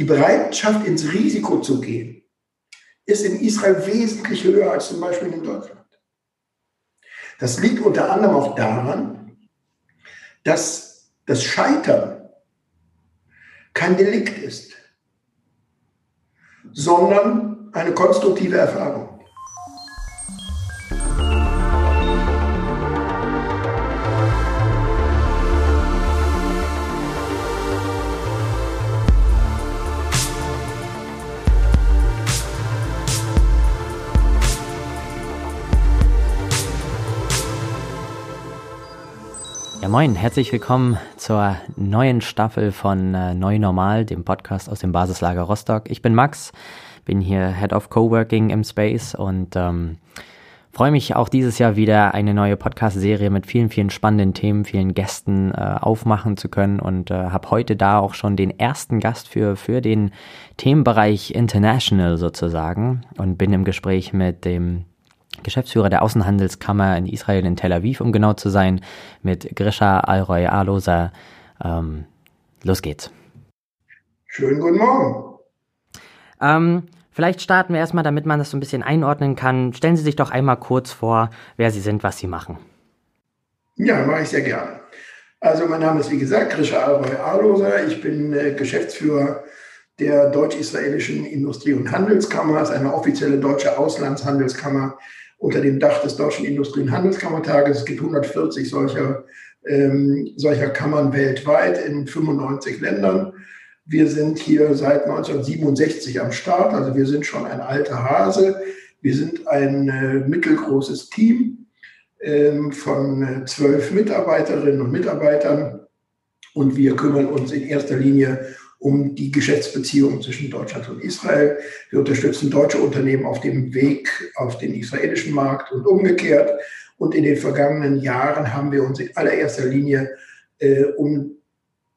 Die Bereitschaft, ins Risiko zu gehen, ist in Israel wesentlich höher als zum Beispiel in Deutschland. Das liegt unter anderem auch daran, dass das Scheitern kein Delikt ist, sondern eine konstruktive Erfahrung. Moin, herzlich willkommen zur neuen Staffel von äh, Neu Normal, dem Podcast aus dem Basislager Rostock. Ich bin Max, bin hier Head of Coworking im Space und ähm, freue mich auch dieses Jahr wieder eine neue Podcast-Serie mit vielen, vielen spannenden Themen, vielen Gästen äh, aufmachen zu können und äh, habe heute da auch schon den ersten Gast für, für den Themenbereich International sozusagen und bin im Gespräch mit dem Geschäftsführer der Außenhandelskammer in Israel in Tel Aviv, um genau zu sein, mit Grisha Alroy Alosa. Ähm, los geht's. Schönen guten Morgen. Ähm, vielleicht starten wir erstmal, damit man das so ein bisschen einordnen kann. Stellen Sie sich doch einmal kurz vor, wer Sie sind, was Sie machen. Ja, mache ich sehr gerne. Also mein Name ist wie gesagt Grisha Alroy Alosa. Ich bin äh, Geschäftsführer der Deutsch-Israelischen Industrie- und Handelskammer. Das ist eine offizielle deutsche Auslandshandelskammer unter dem Dach des Deutschen Industrie- und Handelskammertages. Es gibt 140 solcher, ähm, solcher Kammern weltweit in 95 Ländern. Wir sind hier seit 1967 am Start, also wir sind schon ein alter Hase. Wir sind ein äh, mittelgroßes Team ähm, von äh, zwölf Mitarbeiterinnen und Mitarbeitern und wir kümmern uns in erster Linie um die Geschäftsbeziehungen zwischen Deutschland und Israel. Wir unterstützen deutsche Unternehmen auf dem Weg auf den israelischen Markt und umgekehrt. Und in den vergangenen Jahren haben wir uns in allererster Linie äh, um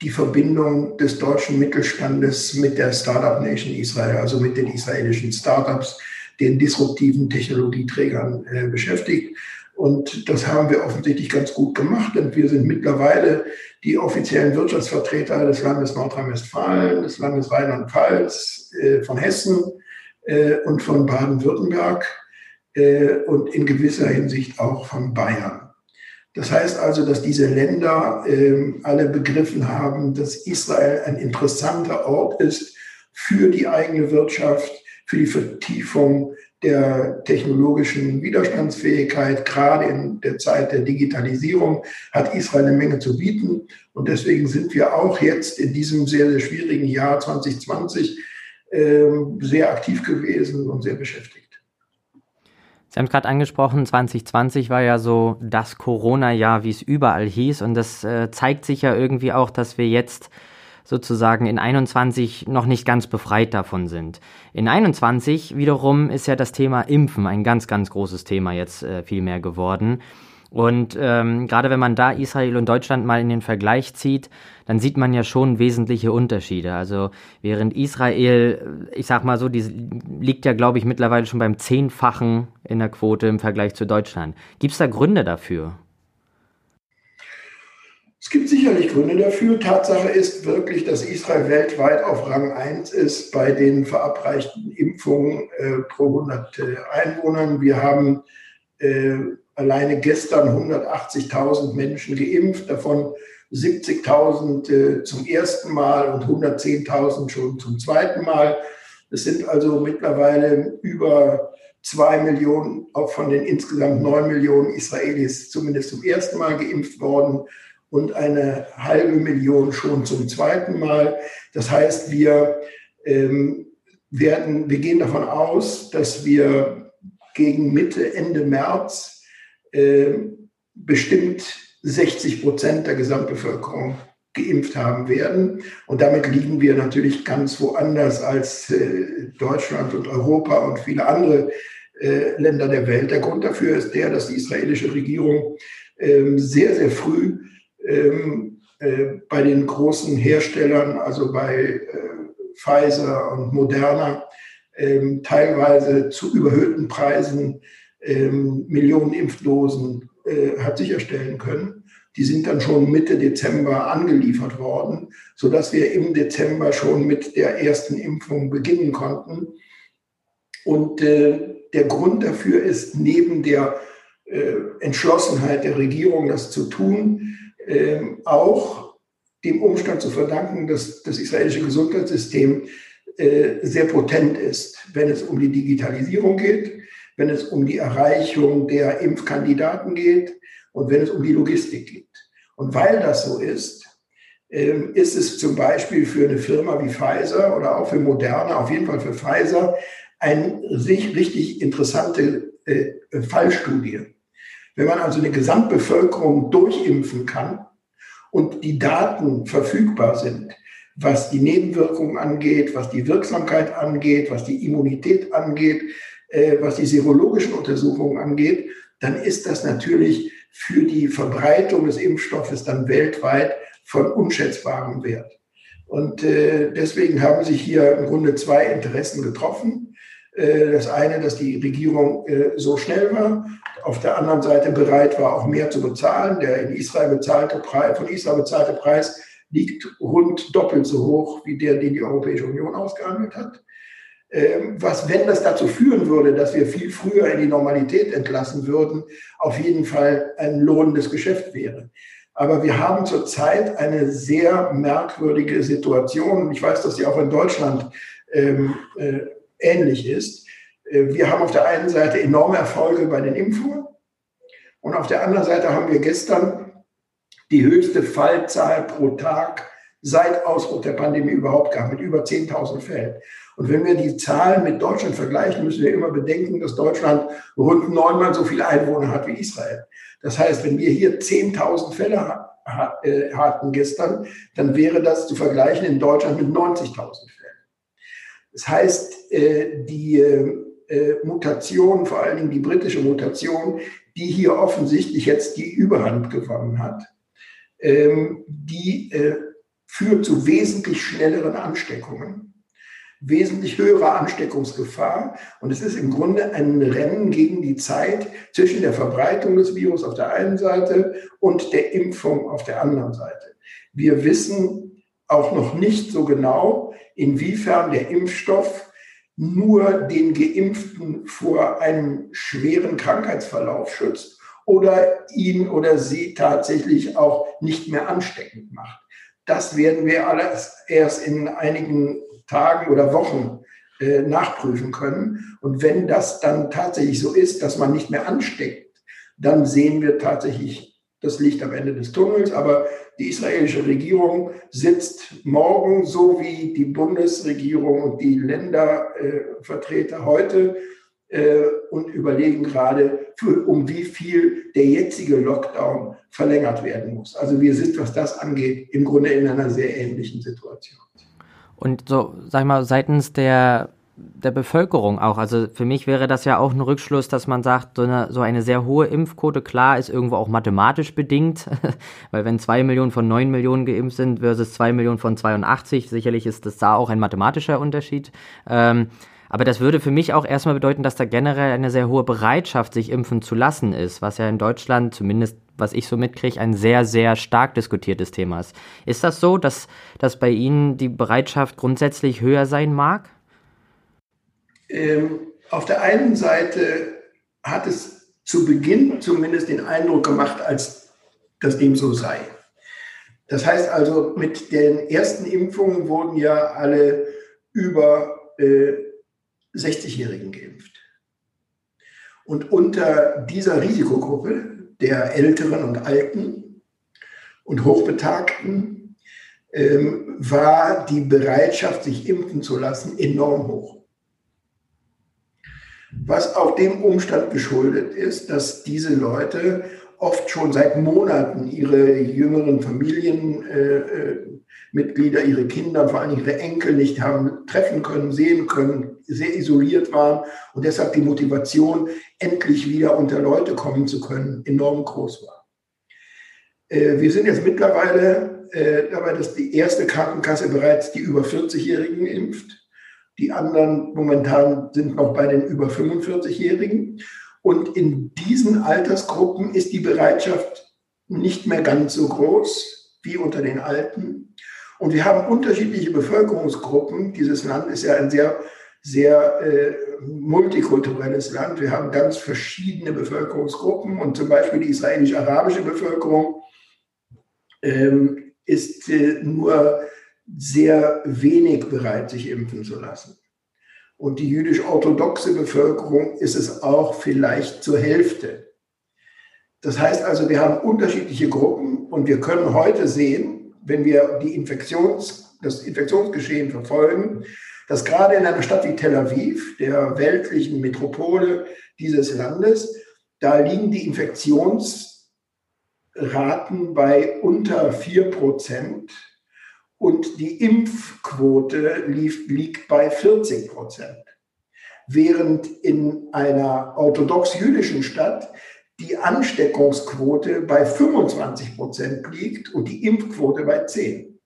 die Verbindung des deutschen Mittelstandes mit der Startup Nation Israel, also mit den israelischen Startups, den disruptiven Technologieträgern äh, beschäftigt. Und das haben wir offensichtlich ganz gut gemacht, denn wir sind mittlerweile die offiziellen Wirtschaftsvertreter des Landes Nordrhein-Westfalen, des Landes Rheinland-Pfalz, äh, von Hessen äh, und von Baden-Württemberg äh, und in gewisser Hinsicht auch von Bayern. Das heißt also, dass diese Länder ähm, alle begriffen haben, dass Israel ein interessanter Ort ist für die eigene Wirtschaft, für die Vertiefung der technologischen Widerstandsfähigkeit. Gerade in der Zeit der Digitalisierung hat Israel eine Menge zu bieten. Und deswegen sind wir auch jetzt in diesem sehr, sehr schwierigen Jahr 2020 äh, sehr aktiv gewesen und sehr beschäftigt. Sie haben es gerade angesprochen, 2020 war ja so das Corona-Jahr, wie es überall hieß. Und das äh, zeigt sich ja irgendwie auch, dass wir jetzt sozusagen in 21 noch nicht ganz befreit davon sind. In 21 wiederum ist ja das Thema Impfen ein ganz, ganz großes Thema jetzt äh, viel mehr geworden. Und ähm, gerade wenn man da Israel und Deutschland mal in den Vergleich zieht, dann sieht man ja schon wesentliche Unterschiede. Also während Israel, ich sag mal so, die liegt ja, glaube ich, mittlerweile schon beim Zehnfachen in der Quote im Vergleich zu Deutschland. Gibt es da Gründe dafür? Es gibt sicherlich Gründe dafür. Tatsache ist wirklich, dass Israel weltweit auf Rang 1 ist bei den verabreichten Impfungen äh, pro 100 äh, Einwohnern. Wir haben äh, alleine gestern 180.000 Menschen geimpft, davon 70.000 äh, zum ersten Mal und 110.000 schon zum zweiten Mal. Es sind also mittlerweile über zwei Millionen, auch von den insgesamt neun Millionen Israelis zumindest zum ersten Mal geimpft worden und eine halbe Million schon zum zweiten Mal. Das heißt, wir ähm, werden, wir gehen davon aus, dass wir gegen Mitte, Ende März äh, bestimmt 60 Prozent der Gesamtbevölkerung geimpft haben werden. Und damit liegen wir natürlich ganz woanders als äh, Deutschland und Europa und viele andere äh, Länder der Welt. Der Grund dafür ist der, dass die israelische Regierung äh, sehr, sehr früh ähm, äh, bei den großen Herstellern, also bei äh, Pfizer und Moderna, ähm, teilweise zu überhöhten Preisen ähm, Millionen Impfdosen äh, hat sicherstellen können. Die sind dann schon Mitte Dezember angeliefert worden, sodass wir im Dezember schon mit der ersten Impfung beginnen konnten. Und äh, der Grund dafür ist neben der äh, Entschlossenheit der Regierung, das zu tun, äh, auch dem Umstand zu verdanken, dass das israelische Gesundheitssystem äh, sehr potent ist, wenn es um die Digitalisierung geht, wenn es um die Erreichung der Impfkandidaten geht und wenn es um die Logistik geht. Und weil das so ist, ähm, ist es zum Beispiel für eine Firma wie Pfizer oder auch für Moderna, auf jeden Fall für Pfizer, eine richtig interessante äh, Fallstudie. Wenn man also eine Gesamtbevölkerung durchimpfen kann und die Daten verfügbar sind, was die Nebenwirkungen angeht, was die Wirksamkeit angeht, was die Immunität angeht, äh, was die serologischen Untersuchungen angeht, dann ist das natürlich für die Verbreitung des Impfstoffes dann weltweit von unschätzbarem Wert. Und äh, deswegen haben sich hier im Grunde zwei Interessen getroffen. Äh, das eine, dass die Regierung äh, so schnell war, auf der anderen Seite bereit war, auch mehr zu bezahlen. Der in Israel bezahlte Preis, von Israel bezahlte Preis liegt rund doppelt so hoch wie der, den die Europäische Union ausgehandelt hat. Ähm, was, wenn das dazu führen würde, dass wir viel früher in die Normalität entlassen würden, auf jeden Fall ein lohnendes Geschäft wäre. Aber wir haben zurzeit eine sehr merkwürdige Situation. Ich weiß, dass die auch in Deutschland ähm, äh, ähnlich ist. Äh, wir haben auf der einen Seite enorme Erfolge bei den Impfungen und auf der anderen Seite haben wir gestern die höchste Fallzahl pro Tag seit Ausbruch der Pandemie überhaupt gehabt, mit über 10.000 Fällen. Und wenn wir die Zahlen mit Deutschland vergleichen, müssen wir immer bedenken, dass Deutschland rund neunmal so viele Einwohner hat wie Israel. Das heißt, wenn wir hier 10.000 Fälle äh, hatten gestern, dann wäre das zu vergleichen in Deutschland mit 90.000 Fällen. Das heißt, äh, die äh, Mutation, vor allen Dingen die britische Mutation, die hier offensichtlich jetzt die Überhand gewonnen hat, ähm, die führt zu wesentlich schnelleren Ansteckungen wesentlich höhere Ansteckungsgefahr. Und es ist im Grunde ein Rennen gegen die Zeit zwischen der Verbreitung des Virus auf der einen Seite und der Impfung auf der anderen Seite. Wir wissen auch noch nicht so genau, inwiefern der Impfstoff nur den Geimpften vor einem schweren Krankheitsverlauf schützt oder ihn oder sie tatsächlich auch nicht mehr ansteckend macht. Das werden wir alles erst in einigen Tagen oder Wochen äh, nachprüfen können. Und wenn das dann tatsächlich so ist, dass man nicht mehr ansteckt, dann sehen wir tatsächlich das Licht am Ende des Tunnels. Aber die israelische Regierung sitzt morgen, so wie die Bundesregierung und die Ländervertreter heute, äh, und überlegen gerade, für, um wie viel der jetzige Lockdown verlängert werden muss. Also wir sind, was das angeht, im Grunde in einer sehr ähnlichen Situation. Und so, sag ich mal, seitens der, der Bevölkerung auch. Also für mich wäre das ja auch ein Rückschluss, dass man sagt, so eine, so eine sehr hohe Impfquote, klar, ist irgendwo auch mathematisch bedingt. Weil wenn zwei Millionen von neun Millionen geimpft sind versus zwei Millionen von 82, sicherlich ist das da auch ein mathematischer Unterschied. Ähm, aber das würde für mich auch erstmal bedeuten, dass da generell eine sehr hohe Bereitschaft, sich impfen zu lassen ist, was ja in Deutschland zumindest was ich so mitkriege, ein sehr, sehr stark diskutiertes Thema ist. Ist das so, dass, dass bei Ihnen die Bereitschaft grundsätzlich höher sein mag? Ähm, auf der einen Seite hat es zu Beginn zumindest den Eindruck gemacht, als dass dem so sei. Das heißt also, mit den ersten Impfungen wurden ja alle über äh, 60-Jährigen geimpft. Und unter dieser Risikogruppe der Älteren und Alten und Hochbetagten ähm, war die Bereitschaft, sich impfen zu lassen, enorm hoch. Was auch dem Umstand geschuldet ist, dass diese Leute oft schon seit Monaten ihre jüngeren Familienmitglieder, äh, äh ihre Kinder, vor allem ihre Enkel nicht haben treffen können, sehen können, sehr isoliert waren und deshalb die Motivation, endlich wieder unter Leute kommen zu können, enorm groß war. Äh, wir sind jetzt mittlerweile äh, dabei, dass die erste Krankenkasse bereits die über 40-Jährigen impft. Die anderen momentan sind noch bei den über 45-Jährigen. Und in diesen Altersgruppen ist die Bereitschaft nicht mehr ganz so groß wie unter den Alten. Und wir haben unterschiedliche Bevölkerungsgruppen. Dieses Land ist ja ein sehr, sehr äh, multikulturelles Land. Wir haben ganz verschiedene Bevölkerungsgruppen und zum Beispiel die israelisch-arabische Bevölkerung ähm, ist äh, nur sehr wenig bereit, sich impfen zu lassen. Und die jüdisch-orthodoxe Bevölkerung ist es auch vielleicht zur Hälfte. Das heißt also, wir haben unterschiedliche Gruppen und wir können heute sehen, wenn wir die Infektions, das Infektionsgeschehen verfolgen, dass gerade in einer Stadt wie Tel Aviv, der weltlichen Metropole dieses Landes, da liegen die Infektionsraten bei unter 4 Prozent und die Impfquote lief, liegt bei 40 Prozent. Während in einer orthodox-jüdischen Stadt die Ansteckungsquote bei 25 Prozent liegt und die Impfquote bei 10.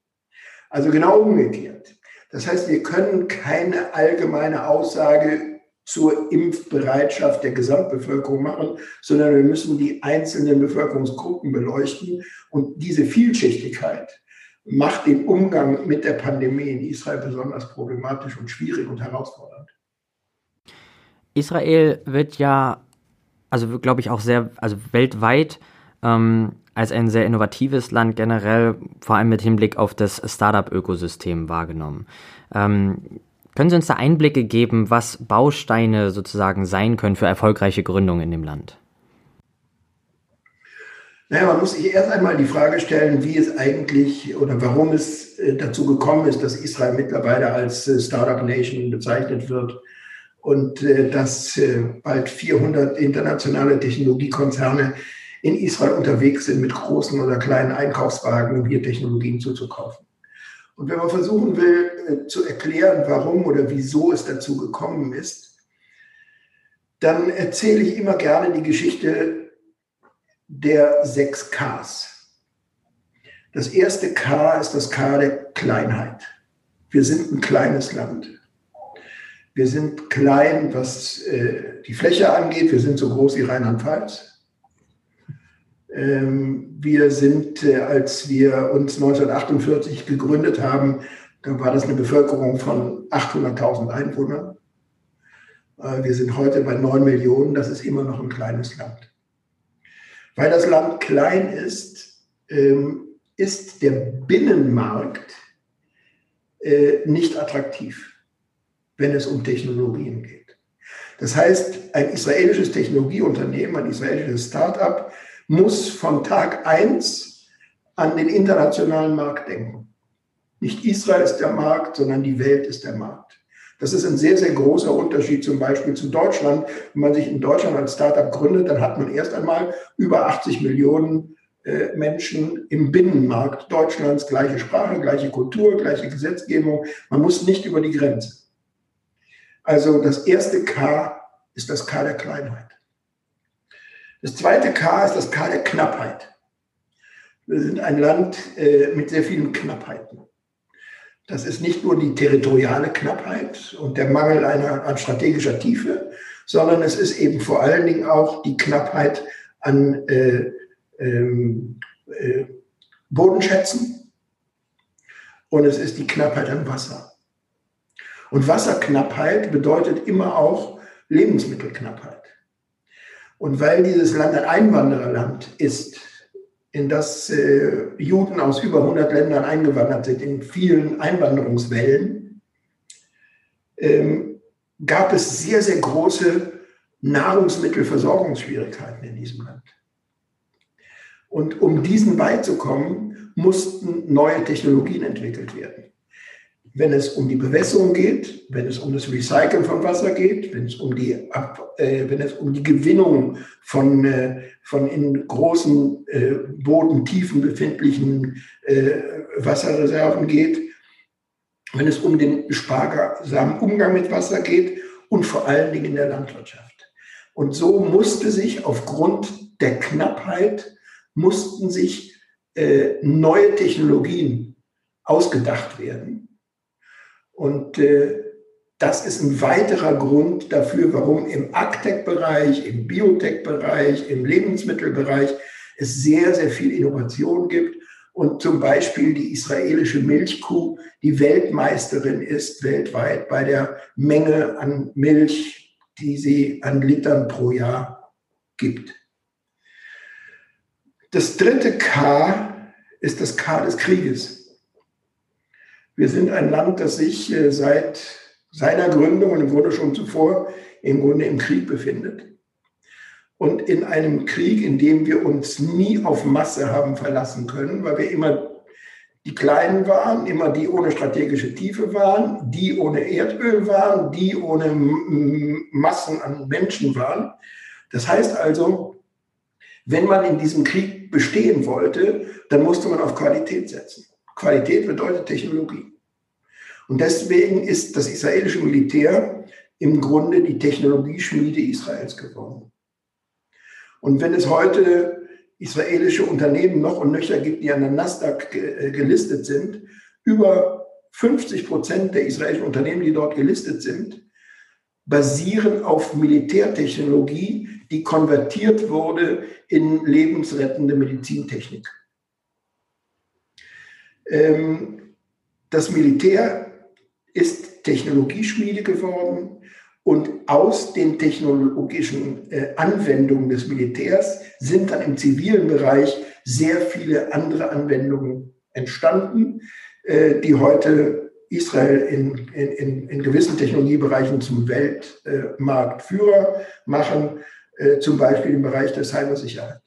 Also genau umgekehrt. Das heißt, wir können keine allgemeine Aussage zur Impfbereitschaft der Gesamtbevölkerung machen, sondern wir müssen die einzelnen Bevölkerungsgruppen beleuchten. Und diese Vielschichtigkeit macht den Umgang mit der Pandemie in Israel besonders problematisch und schwierig und herausfordernd. Israel wird ja, also glaube ich auch sehr, also weltweit ähm, als ein sehr innovatives Land generell, vor allem mit Hinblick auf das Startup-Ökosystem wahrgenommen. Ähm, können Sie uns da Einblicke geben, was Bausteine sozusagen sein können für erfolgreiche Gründungen in dem Land? Naja, man muss sich erst einmal die Frage stellen, wie es eigentlich oder warum es äh, dazu gekommen ist, dass Israel mittlerweile als äh, Startup Nation bezeichnet wird und äh, dass bald 400 internationale Technologiekonzerne in Israel unterwegs sind mit großen oder kleinen Einkaufswagen, um hier Technologien zuzukaufen. Und wenn man versuchen will zu erklären, warum oder wieso es dazu gekommen ist, dann erzähle ich immer gerne die Geschichte der sechs Ks. Das erste K ist das K der Kleinheit. Wir sind ein kleines Land. Wir sind klein, was äh, die Fläche angeht. Wir sind so groß wie Rheinland-Pfalz. Ähm, wir sind, äh, als wir uns 1948 gegründet haben, da war das eine Bevölkerung von 800.000 Einwohnern. Äh, wir sind heute bei 9 Millionen. Das ist immer noch ein kleines Land. Weil das Land klein ist, ähm, ist der Binnenmarkt äh, nicht attraktiv, wenn es um Technologien geht. Das heißt, ein israelisches Technologieunternehmen, ein israelisches Start-up muss von Tag eins an den internationalen Markt denken. Nicht Israel ist der Markt, sondern die Welt ist der Markt. Das ist ein sehr, sehr großer Unterschied zum Beispiel zu Deutschland. Wenn man sich in Deutschland als Startup gründet, dann hat man erst einmal über 80 Millionen äh, Menschen im Binnenmarkt Deutschlands, gleiche Sprache, gleiche Kultur, gleiche Gesetzgebung. Man muss nicht über die Grenze. Also das erste K ist das K der Kleinheit. Das zweite K ist das K der Knappheit. Wir sind ein Land äh, mit sehr vielen Knappheiten. Das ist nicht nur die territoriale Knappheit und der Mangel einer, an strategischer Tiefe, sondern es ist eben vor allen Dingen auch die Knappheit an äh, ähm, äh, Bodenschätzen und es ist die Knappheit an Wasser. Und Wasserknappheit bedeutet immer auch Lebensmittelknappheit. Und weil dieses Land ein Einwandererland ist, in das äh, Juden aus über 100 Ländern eingewandert sind, in vielen Einwanderungswellen, ähm, gab es sehr, sehr große Nahrungsmittelversorgungsschwierigkeiten in diesem Land. Und um diesen beizukommen, mussten neue Technologien entwickelt werden wenn es um die Bewässerung geht, wenn es um das Recyceln von Wasser geht, wenn es um die, Ab, äh, wenn es um die Gewinnung von, äh, von in großen äh, Bodentiefen befindlichen äh, Wasserreserven geht, wenn es um den sparsamen Umgang mit Wasser geht und vor allen Dingen in der Landwirtschaft. Und so musste sich aufgrund der Knappheit, mussten sich äh, neue Technologien ausgedacht werden und äh, das ist ein weiterer Grund dafür, warum im Agtech-Bereich, im Biotech-Bereich, im Lebensmittelbereich es sehr, sehr viel Innovation gibt und zum Beispiel die israelische Milchkuh die Weltmeisterin ist weltweit bei der Menge an Milch, die sie an Litern pro Jahr gibt. Das dritte K ist das K des Krieges. Wir sind ein Land, das sich äh, seit seiner Gründung und im Grunde schon zuvor im Grunde im Krieg befindet. Und in einem Krieg, in dem wir uns nie auf Masse haben verlassen können, weil wir immer die Kleinen waren, immer die ohne strategische Tiefe waren, die ohne Erdöl waren, die ohne Massen an Menschen waren. Das heißt also, wenn man in diesem Krieg bestehen wollte, dann musste man auf Qualität setzen. Qualität bedeutet Technologie. Und deswegen ist das israelische Militär im Grunde die Technologieschmiede Israels geworden. Und wenn es heute israelische Unternehmen noch und nöcher gibt, die an der Nasdaq äh, gelistet sind, über 50 Prozent der israelischen Unternehmen, die dort gelistet sind, basieren auf Militärtechnologie, die konvertiert wurde in lebensrettende Medizintechnik. Ähm, das Militär ist Technologieschmiede geworden und aus den technologischen äh, Anwendungen des Militärs sind dann im zivilen Bereich sehr viele andere Anwendungen entstanden, äh, die heute Israel in, in, in gewissen Technologiebereichen zum Weltmarktführer machen, äh, zum Beispiel im Bereich der Cybersicherheit.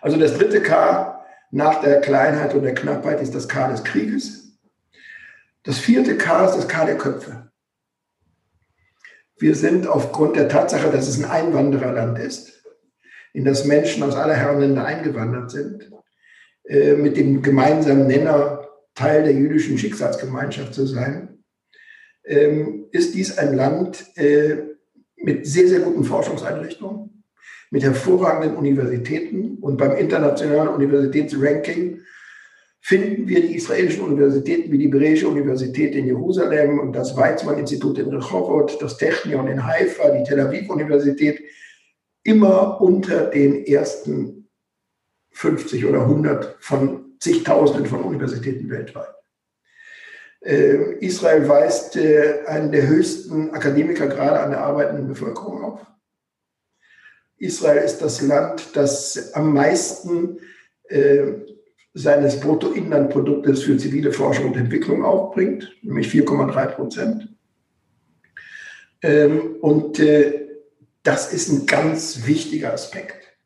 Also das dritte K nach der Kleinheit und der Knappheit ist das K des Krieges. Das vierte K ist das K der Köpfe. Wir sind aufgrund der Tatsache, dass es ein Einwandererland ist, in das Menschen aus aller Herrenländer eingewandert sind, äh, mit dem gemeinsamen Nenner Teil der jüdischen Schicksalsgemeinschaft zu sein, ähm, ist dies ein Land äh, mit sehr, sehr guten Forschungseinrichtungen, mit hervorragenden Universitäten und beim internationalen Universitätsranking finden wir die israelischen Universitäten wie die Hebräische Universität in Jerusalem und das Weizmann-Institut in Rehovot, das Technion in Haifa, die Tel Aviv-Universität immer unter den ersten 50 oder 100 von zigtausenden von Universitäten weltweit. Äh, Israel weist äh, einen der höchsten Akademikergrade an der arbeitenden Bevölkerung auf. Israel ist das Land, das am meisten äh, seines Bruttoinlandproduktes für zivile Forschung und Entwicklung aufbringt, nämlich 4,3 Prozent. Ähm, und äh, das ist ein ganz wichtiger Aspekt.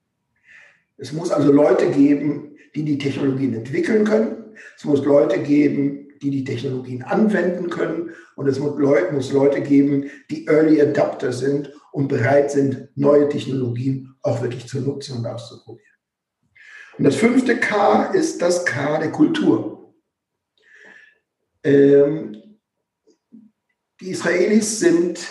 Es muss also Leute geben, die die Technologien entwickeln können. Es muss Leute geben, die die Technologien anwenden können. Und es muss Leute, muss Leute geben, die Early Adapter sind und bereit sind, neue Technologien auch wirklich zu nutzen und auszuprobieren. Und das fünfte K ist das K der Kultur. Ähm, die Israelis sind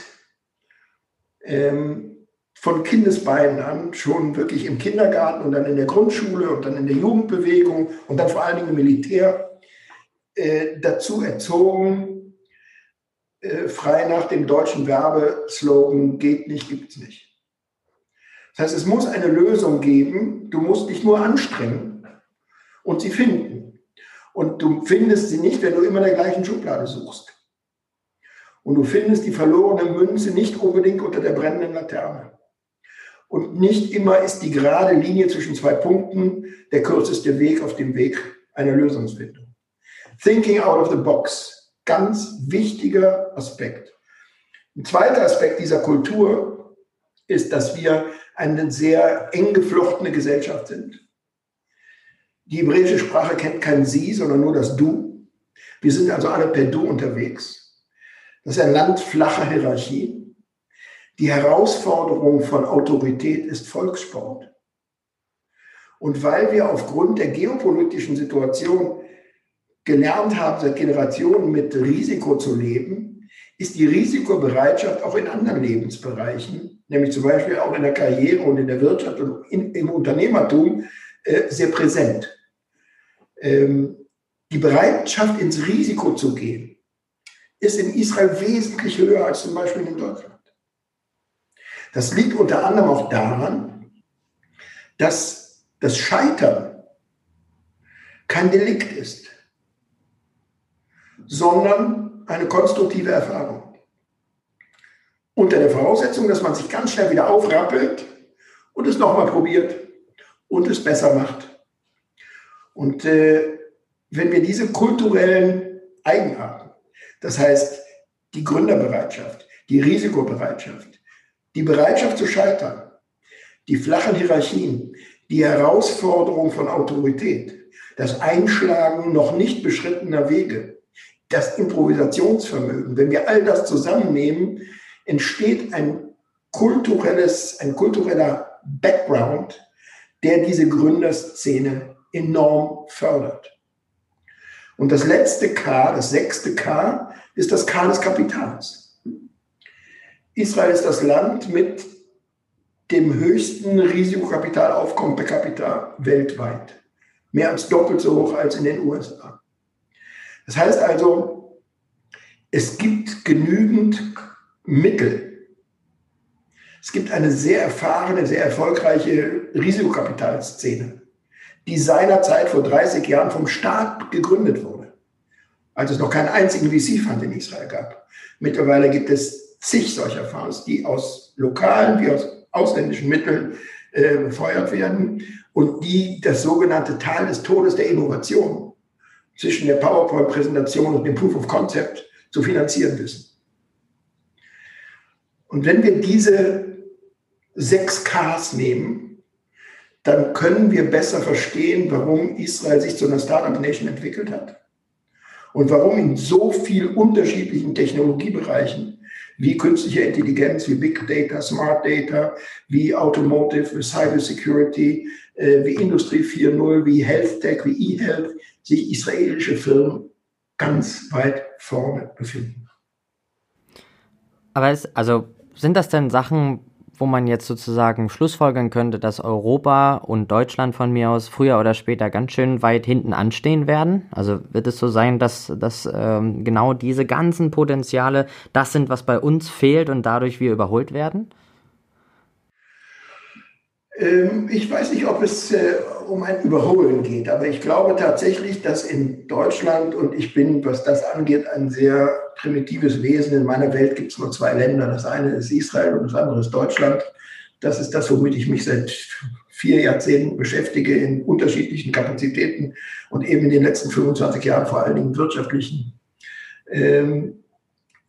ähm, von Kindesbeinen an schon wirklich im Kindergarten und dann in der Grundschule und dann in der Jugendbewegung und dann vor allen Dingen im Militär äh, dazu erzogen, äh, frei nach dem deutschen Werbeslogan geht nicht, gibt's nicht. Das heißt, es muss eine Lösung geben. Du musst dich nur anstrengen und sie finden. Und du findest sie nicht, wenn du immer in der gleichen Schublade suchst. Und du findest die verlorene Münze nicht unbedingt unter der brennenden Laterne. Und nicht immer ist die gerade Linie zwischen zwei Punkten der kürzeste Weg auf dem Weg einer Lösungsfindung. Thinking out of the box, ganz wichtiger Aspekt. Ein zweiter Aspekt dieser Kultur ist, dass wir eine sehr eng geflochtene Gesellschaft sind. Die hebräische Sprache kennt kein Sie, sondern nur das Du. Wir sind also alle per Du unterwegs. Das ist ein Land flacher Hierarchie. Die Herausforderung von Autorität ist Volkssport. Und weil wir aufgrund der geopolitischen Situation gelernt haben, seit Generationen mit Risiko zu leben, ist die Risikobereitschaft auch in anderen Lebensbereichen nämlich zum Beispiel auch in der Karriere und in der Wirtschaft und in, im Unternehmertum, äh, sehr präsent. Ähm, die Bereitschaft, ins Risiko zu gehen, ist in Israel wesentlich höher als zum Beispiel in Deutschland. Das liegt unter anderem auch daran, dass das Scheitern kein Delikt ist, sondern eine konstruktive Erfahrung. Unter der Voraussetzung, dass man sich ganz schnell wieder aufrappelt und es nochmal probiert und es besser macht. Und äh, wenn wir diese kulturellen Eigenarten, das heißt die Gründerbereitschaft, die Risikobereitschaft, die Bereitschaft zu scheitern, die flachen Hierarchien, die Herausforderung von Autorität, das Einschlagen noch nicht beschrittener Wege, das Improvisationsvermögen, wenn wir all das zusammennehmen, entsteht ein kulturelles, ein kultureller Background, der diese Gründerszene enorm fördert. Und das letzte K, das sechste K, ist das K des Kapitals. Israel ist das Land mit dem höchsten Risikokapitalaufkommen per capita weltweit. Mehr als doppelt so hoch als in den USA. Das heißt also, es gibt genügend Mittel. Es gibt eine sehr erfahrene, sehr erfolgreiche Risikokapitalszene, die seinerzeit vor 30 Jahren vom Staat gegründet wurde, als es noch keinen einzigen VC-Fund in Israel gab. Mittlerweile gibt es zig solcher Fonds, die aus lokalen wie aus ausländischen Mitteln äh, befeuert werden und die das sogenannte Tal des Todes der Innovation zwischen der PowerPoint-Präsentation und dem Proof of Concept zu finanzieren wissen. Und wenn wir diese sechs Ks nehmen, dann können wir besser verstehen, warum Israel sich zu einer Startup Nation entwickelt hat und warum in so vielen unterschiedlichen Technologiebereichen wie künstliche Intelligenz, wie Big Data, Smart Data, wie Automotive, wie Cyber Security, äh, wie Industrie 4.0, wie Health Tech, wie E-Health, sich israelische Firmen ganz weit vorne befinden. Aber es, also sind das denn Sachen, wo man jetzt sozusagen schlussfolgern könnte, dass Europa und Deutschland von mir aus früher oder später ganz schön weit hinten anstehen werden? Also wird es so sein, dass, dass ähm, genau diese ganzen Potenziale das sind, was bei uns fehlt und dadurch wir überholt werden? Ähm, ich weiß nicht, ob es äh, um ein Überholen geht, aber ich glaube tatsächlich, dass in Deutschland, und ich bin, was das angeht, ein sehr primitives Wesen. In meiner Welt gibt es nur zwei Länder. Das eine ist Israel und das andere ist Deutschland. Das ist das, womit ich mich seit vier Jahrzehnten beschäftige in unterschiedlichen Kapazitäten und eben in den letzten 25 Jahren vor allen Dingen wirtschaftlichen. Ähm,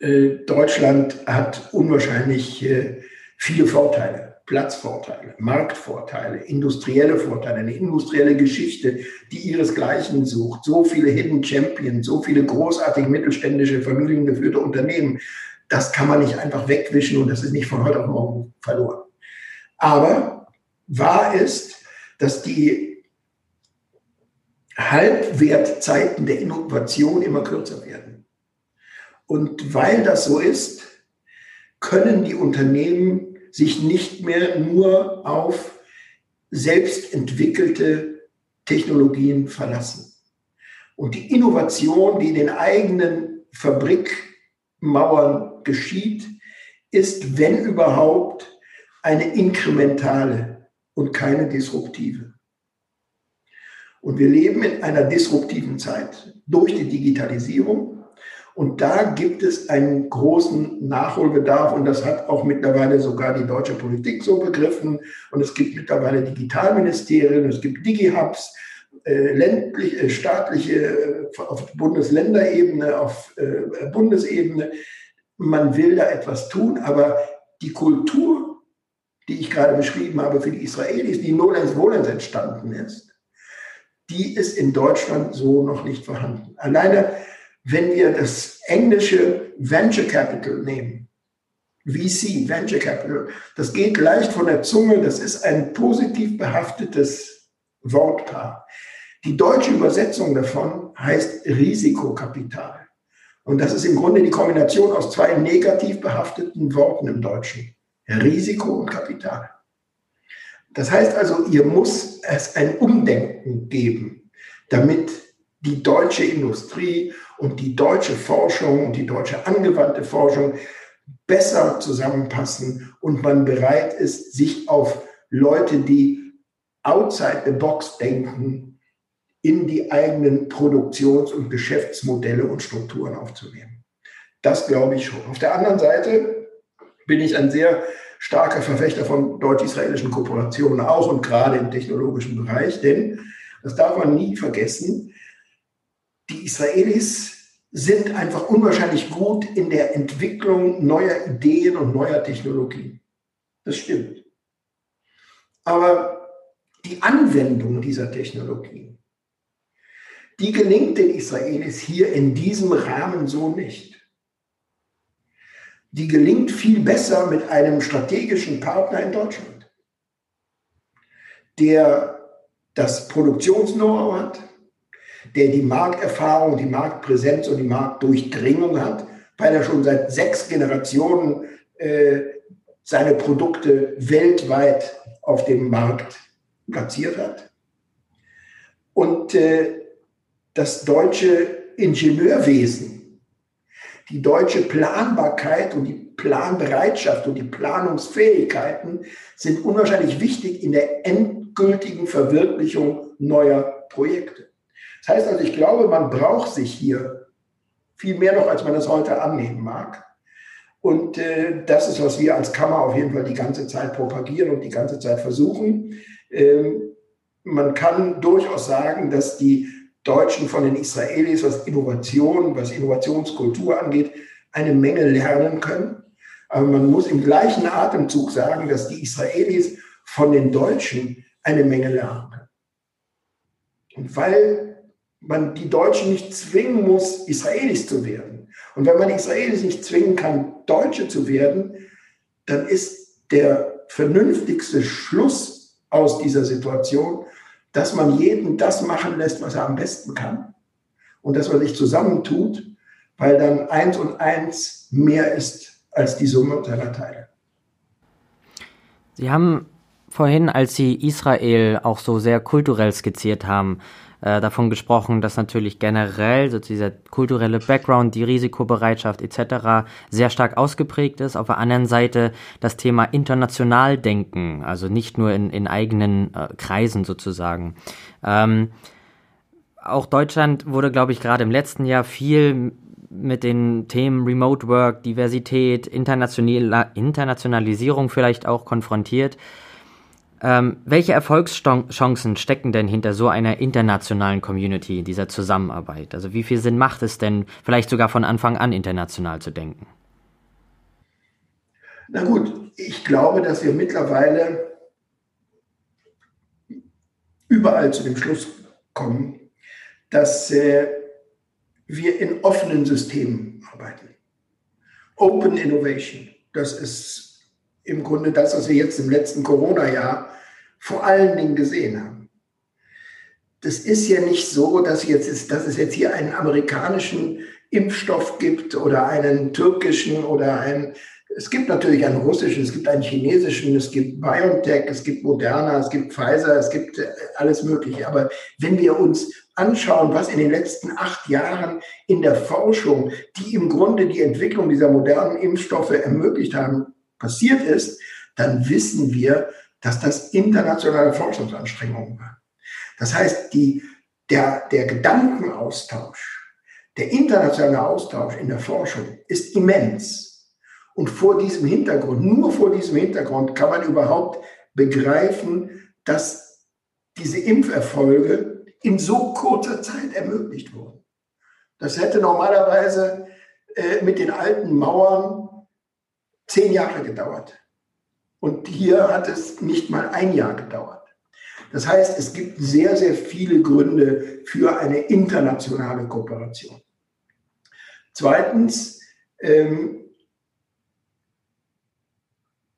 äh, Deutschland hat unwahrscheinlich äh, viele Vorteile. Platzvorteile, Marktvorteile, industrielle Vorteile, eine industrielle Geschichte, die ihresgleichen sucht, so viele Hidden Champions, so viele großartig mittelständische, familiengeführte Unternehmen. Das kann man nicht einfach wegwischen und das ist nicht von heute auf morgen verloren. Aber wahr ist, dass die Halbwertzeiten der Innovation immer kürzer werden. Und weil das so ist, können die Unternehmen sich nicht mehr nur auf selbst entwickelte Technologien verlassen. Und die Innovation, die in den eigenen Fabrikmauern geschieht, ist, wenn überhaupt, eine inkrementale und keine disruptive. Und wir leben in einer disruptiven Zeit durch die Digitalisierung, und da gibt es einen großen Nachholbedarf und das hat auch mittlerweile sogar die deutsche Politik so begriffen. Und es gibt mittlerweile Digitalministerien, es gibt Digihubs, äh, ländlich, äh, staatliche, äh, auf Bundesländerebene, auf äh, Bundesebene. Man will da etwas tun, aber die Kultur, die ich gerade beschrieben habe für die Israelis, die nolens volens entstanden ist, die ist in Deutschland so noch nicht vorhanden. Alleine wenn wir das englische Venture Capital nehmen, VC, Venture Capital, das geht leicht von der Zunge, das ist ein positiv behaftetes Wortpaar. Die deutsche Übersetzung davon heißt Risikokapital. Und das ist im Grunde die Kombination aus zwei negativ behafteten Worten im Deutschen. Risiko und Kapital. Das heißt also, hier muss es ein Umdenken geben, damit die deutsche Industrie und die deutsche Forschung und die deutsche angewandte Forschung besser zusammenpassen und man bereit ist, sich auf Leute, die outside the box denken, in die eigenen Produktions- und Geschäftsmodelle und Strukturen aufzunehmen. Das glaube ich schon. Auf der anderen Seite bin ich ein sehr starker Verfechter von deutsch-israelischen Kooperationen, auch und gerade im technologischen Bereich, denn das darf man nie vergessen, die Israelis sind einfach unwahrscheinlich gut in der Entwicklung neuer Ideen und neuer Technologien. Das stimmt. Aber die Anwendung dieser Technologien, die gelingt den Israelis hier in diesem Rahmen so nicht. Die gelingt viel besser mit einem strategischen Partner in Deutschland, der das Produktions-Know-how hat, der die Markterfahrung, die Marktpräsenz und die Marktdurchdringung hat, weil er schon seit sechs Generationen äh, seine Produkte weltweit auf dem Markt platziert hat. Und äh, das deutsche Ingenieurwesen, die deutsche Planbarkeit und die Planbereitschaft und die Planungsfähigkeiten sind unwahrscheinlich wichtig in der endgültigen Verwirklichung neuer Projekte. Das heißt also, ich glaube, man braucht sich hier viel mehr noch, als man das heute annehmen mag. Und äh, das ist, was wir als Kammer auf jeden Fall die ganze Zeit propagieren und die ganze Zeit versuchen. Ähm, man kann durchaus sagen, dass die Deutschen von den Israelis, was Innovation, was Innovationskultur angeht, eine Menge lernen können. Aber man muss im gleichen Atemzug sagen, dass die Israelis von den Deutschen eine Menge lernen können. Und weil man die Deutschen nicht zwingen muss, Israelis zu werden. Und wenn man Israelis nicht zwingen kann, Deutsche zu werden, dann ist der vernünftigste Schluss aus dieser Situation, dass man jeden das machen lässt, was er am besten kann. Und dass man sich zusammentut, weil dann eins und eins mehr ist als die Summe seiner Teile. Sie haben vorhin, als Sie Israel auch so sehr kulturell skizziert haben, äh, davon gesprochen, dass natürlich generell so dieser kulturelle Background, die Risikobereitschaft etc. sehr stark ausgeprägt ist. Auf der anderen Seite das Thema international denken, also nicht nur in, in eigenen äh, Kreisen sozusagen. Ähm, auch Deutschland wurde, glaube ich, gerade im letzten Jahr viel mit den Themen Remote Work, Diversität, International Internationalisierung vielleicht auch konfrontiert. Ähm, welche Erfolgschancen stecken denn hinter so einer internationalen Community, dieser Zusammenarbeit? Also wie viel Sinn macht es denn, vielleicht sogar von Anfang an international zu denken? Na gut, ich glaube, dass wir mittlerweile überall zu dem Schluss kommen, dass äh, wir in offenen Systemen arbeiten. Open Innovation, das ist im Grunde das, was wir jetzt im letzten Corona-Jahr vor allen Dingen gesehen haben. Das ist ja nicht so, dass, jetzt ist, dass es jetzt hier einen amerikanischen Impfstoff gibt oder einen türkischen oder einen, es gibt natürlich einen russischen, es gibt einen chinesischen, es gibt BioNTech, es gibt Moderna, es gibt Pfizer, es gibt äh, alles Mögliche. Aber wenn wir uns anschauen, was in den letzten acht Jahren in der Forschung, die im Grunde die Entwicklung dieser modernen Impfstoffe ermöglicht haben, passiert ist, dann wissen wir, dass das internationale Forschungsanstrengungen waren. Das heißt, die, der, der Gedankenaustausch, der internationale Austausch in der Forschung ist immens. Und vor diesem Hintergrund, nur vor diesem Hintergrund kann man überhaupt begreifen, dass diese Impferfolge in so kurzer Zeit ermöglicht wurden. Das hätte normalerweise äh, mit den alten Mauern zehn Jahre gedauert. Und hier hat es nicht mal ein Jahr gedauert. Das heißt, es gibt sehr, sehr viele Gründe für eine internationale Kooperation. Zweitens, ähm,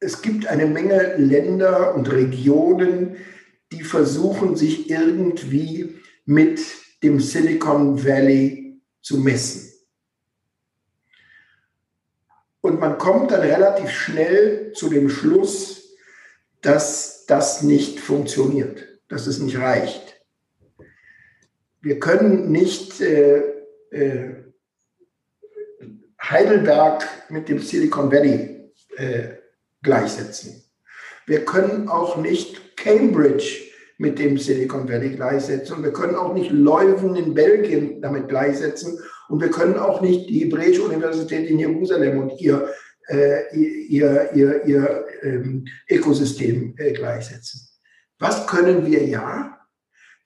es gibt eine Menge Länder und Regionen, die versuchen, sich irgendwie mit dem Silicon Valley zu messen. Und man kommt dann relativ schnell zu dem Schluss, dass das nicht funktioniert, dass es nicht reicht. Wir können nicht äh, äh, Heidelberg mit dem Silicon Valley äh, gleichsetzen. Wir können auch nicht Cambridge mit dem Silicon Valley gleichsetzen. Wir können auch nicht Leuven in Belgien damit gleichsetzen. Und wir können auch nicht die Hebräische Universität in Jerusalem und ihr, äh, ihr, ihr, ihr ähm, Ökosystem äh, gleichsetzen. Was können wir ja?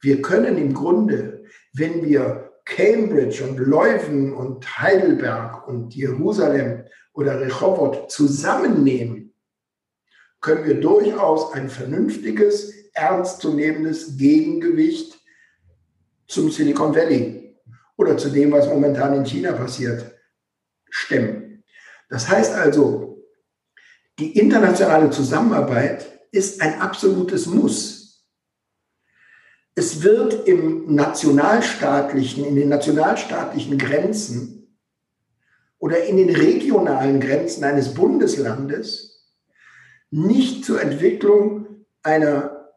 Wir können im Grunde, wenn wir Cambridge und Leuven und Heidelberg und Jerusalem oder Rehovot zusammennehmen, können wir durchaus ein vernünftiges, ernstzunehmendes Gegengewicht zum Silicon Valley oder zu dem, was momentan in China passiert, stemmen. Das heißt also, die internationale Zusammenarbeit ist ein absolutes Muss. Es wird im nationalstaatlichen, in den nationalstaatlichen Grenzen oder in den regionalen Grenzen eines Bundeslandes nicht zur Entwicklung einer,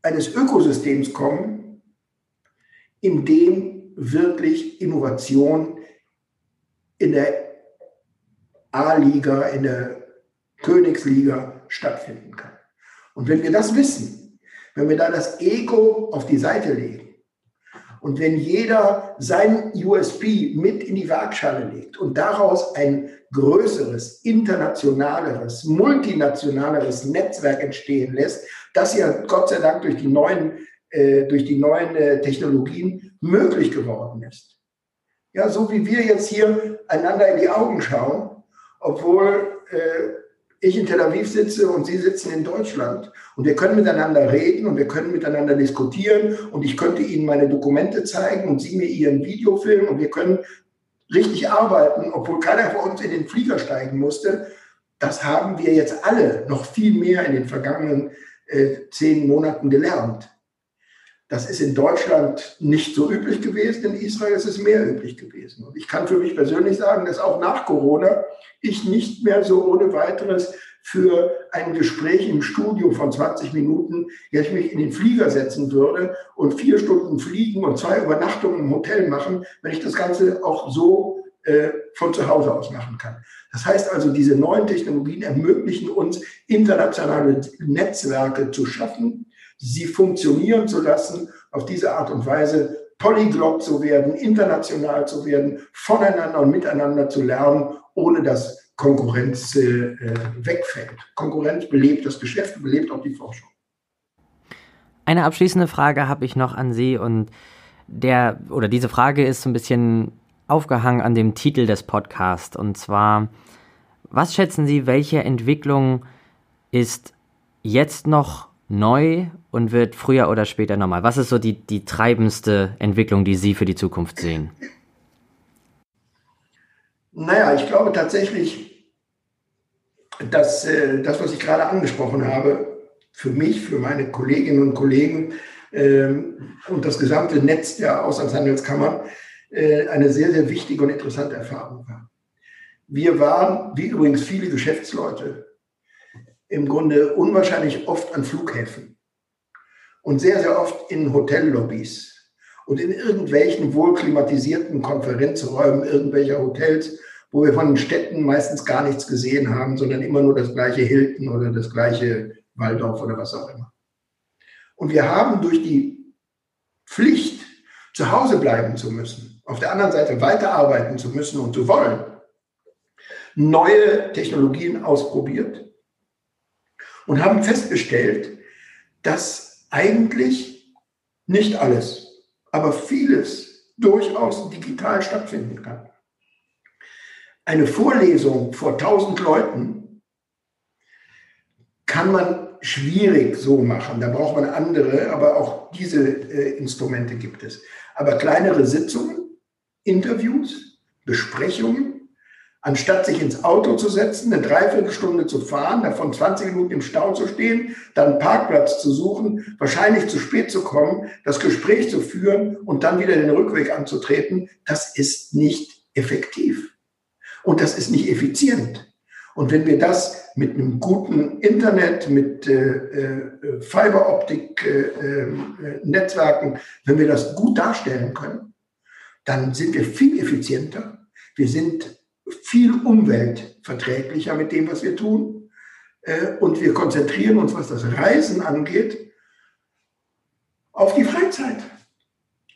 eines Ökosystems kommen, in dem wirklich Innovation in der A-Liga, in der Königsliga stattfinden kann. Und wenn wir das wissen, wenn wir da das Ego auf die Seite legen und wenn jeder sein USP mit in die Waagschale legt und daraus ein größeres, internationaleres, multinationaleres Netzwerk entstehen lässt, das ja Gott sei Dank durch die neuen, äh, durch die neuen äh, Technologien möglich geworden ist. Ja, so wie wir jetzt hier einander in die Augen schauen, obwohl äh, ich in Tel Aviv sitze und Sie sitzen in Deutschland und wir können miteinander reden und wir können miteinander diskutieren und ich könnte Ihnen meine Dokumente zeigen und Sie mir Ihren Videofilm und wir können richtig arbeiten, obwohl keiner von uns in den Flieger steigen musste. Das haben wir jetzt alle noch viel mehr in den vergangenen äh, zehn Monaten gelernt. Das ist in Deutschland nicht so üblich gewesen, in Israel ist es mehr üblich gewesen. Und ich kann für mich persönlich sagen, dass auch nach Corona ich nicht mehr so ohne weiteres für ein Gespräch im Studio von 20 Minuten jetzt mich in den Flieger setzen würde und vier Stunden fliegen und zwei Übernachtungen im Hotel machen, wenn ich das Ganze auch so äh, von zu Hause aus machen kann. Das heißt also, diese neuen Technologien ermöglichen uns, internationale Netzwerke zu schaffen, sie funktionieren zu lassen, auf diese Art und Weise polyglott zu werden, international zu werden, voneinander und miteinander zu lernen, ohne dass Konkurrenz äh, wegfällt. Konkurrenz belebt das Geschäft, belebt auch die Forschung. Eine abschließende Frage habe ich noch an Sie und der oder diese Frage ist so ein bisschen aufgehangen an dem Titel des Podcasts und zwar was schätzen Sie, welche Entwicklung ist jetzt noch neu und wird früher oder später normal? Was ist so die, die treibendste Entwicklung, die Sie für die Zukunft sehen? Naja, ich glaube tatsächlich, dass äh, das, was ich gerade angesprochen habe, für mich, für meine Kolleginnen und Kollegen äh, und das gesamte Netz der Auslandshandelskammern äh, eine sehr, sehr wichtige und interessante Erfahrung war. Wir waren, wie übrigens viele Geschäftsleute, im Grunde unwahrscheinlich oft an Flughäfen und sehr, sehr oft in Hotellobbys und in irgendwelchen wohlklimatisierten Konferenzräumen irgendwelcher Hotels, wo wir von den Städten meistens gar nichts gesehen haben, sondern immer nur das gleiche Hilton oder das gleiche Waldorf oder was auch immer. Und wir haben durch die Pflicht, zu Hause bleiben zu müssen, auf der anderen Seite weiterarbeiten zu müssen und zu wollen, neue Technologien ausprobiert und haben festgestellt, dass eigentlich nicht alles, aber vieles durchaus digital stattfinden kann. Eine Vorlesung vor 1000 Leuten kann man schwierig so machen. Da braucht man andere, aber auch diese äh, Instrumente gibt es. Aber kleinere Sitzungen, Interviews, Besprechungen, Anstatt sich ins Auto zu setzen, eine Dreiviertelstunde zu fahren, davon 20 Minuten im Stau zu stehen, dann Parkplatz zu suchen, wahrscheinlich zu spät zu kommen, das Gespräch zu führen und dann wieder den Rückweg anzutreten, das ist nicht effektiv. Und das ist nicht effizient. Und wenn wir das mit einem guten Internet, mit äh, äh, Fiberoptik-Netzwerken, äh, äh wenn wir das gut darstellen können, dann sind wir viel effizienter. Wir sind viel umweltverträglicher mit dem, was wir tun. Äh, und wir konzentrieren uns, was das Reisen angeht, auf die Freizeit,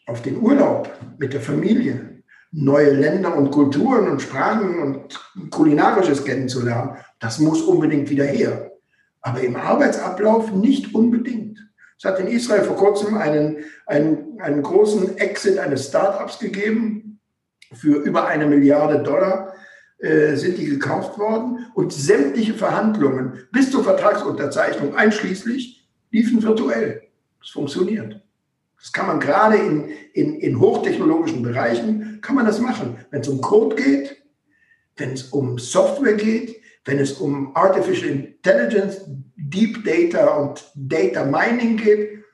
auf den Urlaub mit der Familie, neue Länder und Kulturen und Sprachen und kulinarisches kennenzulernen. Das muss unbedingt wieder her. Aber im Arbeitsablauf nicht unbedingt. Es hat in Israel vor kurzem einen, einen, einen großen Exit eines Startups gegeben. Für über eine Milliarde Dollar äh, sind die gekauft worden und sämtliche Verhandlungen bis zur Vertragsunterzeichnung einschließlich liefen virtuell. Das funktioniert. Das kann man gerade in, in, in hochtechnologischen Bereichen, kann man das machen. Wenn es um Code geht, wenn es um Software geht, wenn es um Artificial Intelligence, Deep Data und Data Mining geht,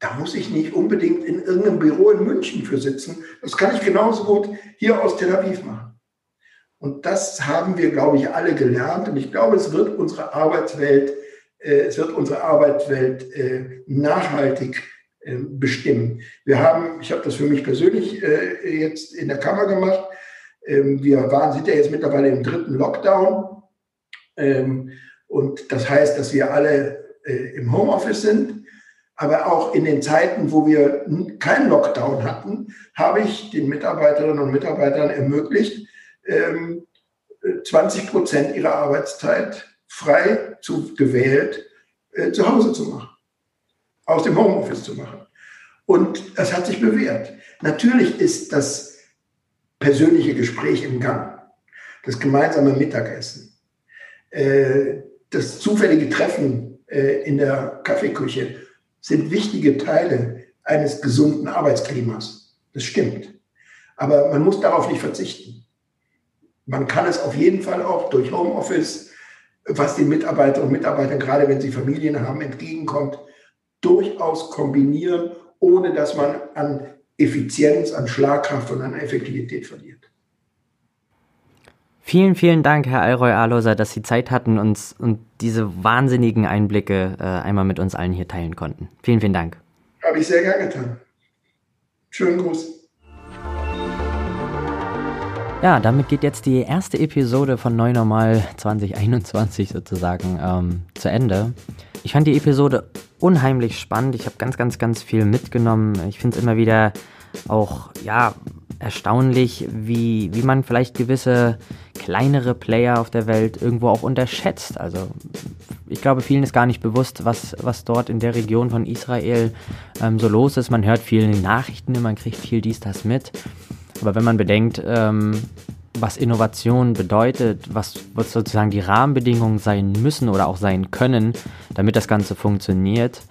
da muss ich nicht unbedingt in irgendeinem Büro in München für sitzen. Das kann ich genauso gut hier aus Tel Aviv machen. Und das haben wir, glaube ich, alle gelernt. Und ich glaube, es wird unsere Arbeitswelt, äh, es wird unsere Arbeitswelt äh, nachhaltig äh, bestimmen. Wir haben, ich habe das für mich persönlich äh, jetzt in der Kammer gemacht. Ähm, wir waren, sind ja jetzt mittlerweile im dritten Lockdown. Ähm, und das heißt, dass wir alle äh, im Homeoffice sind. Aber auch in den Zeiten, wo wir keinen Lockdown hatten, habe ich den Mitarbeiterinnen und Mitarbeitern ermöglicht, 20 ähm, Prozent ihrer Arbeitszeit frei zu gewählt äh, zu Hause zu machen, aus dem Homeoffice zu machen. Und das hat sich bewährt. Natürlich ist das persönliche Gespräch im Gang, das gemeinsame Mittagessen, äh, das zufällige Treffen äh, in der Kaffeeküche sind wichtige Teile eines gesunden Arbeitsklimas. Das stimmt. Aber man muss darauf nicht verzichten. Man kann es auf jeden Fall auch durch Homeoffice, was den Mitarbeiterinnen und Mitarbeitern, gerade wenn sie Familien haben, entgegenkommt, durchaus kombinieren, ohne dass man an Effizienz, an Schlagkraft und an Effektivität verliert. Vielen, vielen Dank, Herr Alroy Aloser, dass Sie Zeit hatten uns und diese wahnsinnigen Einblicke äh, einmal mit uns allen hier teilen konnten. Vielen, vielen Dank. Habe ich sehr gerne getan. Schönen Gruß. Ja, damit geht jetzt die erste Episode von Neu Normal 2021 sozusagen ähm, zu Ende. Ich fand die Episode unheimlich spannend. Ich habe ganz, ganz, ganz viel mitgenommen. Ich finde es immer wieder auch, ja, erstaunlich, wie, wie man vielleicht gewisse kleinere Player auf der Welt irgendwo auch unterschätzt. Also ich glaube, vielen ist gar nicht bewusst, was, was dort in der Region von Israel ähm, so los ist. Man hört viel in den Nachrichten, man kriegt viel dies, das mit. Aber wenn man bedenkt, ähm, was Innovation bedeutet, was, was sozusagen die Rahmenbedingungen sein müssen oder auch sein können, damit das Ganze funktioniert,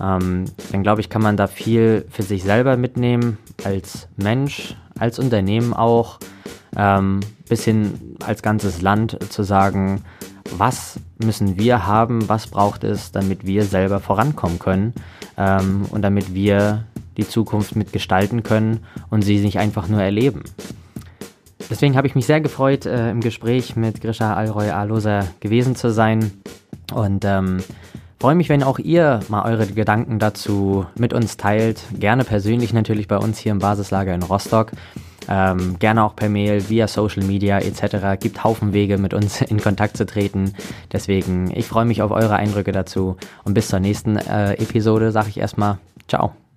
ähm, dann glaube ich, kann man da viel für sich selber mitnehmen, als Mensch, als Unternehmen auch, ähm, bis hin als ganzes Land zu sagen, was müssen wir haben, was braucht es, damit wir selber vorankommen können ähm, und damit wir die Zukunft mitgestalten können und sie nicht einfach nur erleben. Deswegen habe ich mich sehr gefreut, äh, im Gespräch mit Grisha Alroy Aloser gewesen zu sein und ähm, freue mich, wenn auch ihr mal eure Gedanken dazu mit uns teilt. Gerne persönlich natürlich bei uns hier im Basislager in Rostock. Ähm, gerne auch per Mail, via Social Media etc. Gibt Haufen Wege, mit uns in Kontakt zu treten. Deswegen, ich freue mich auf eure Eindrücke dazu. Und bis zur nächsten äh, Episode sage ich erstmal Ciao.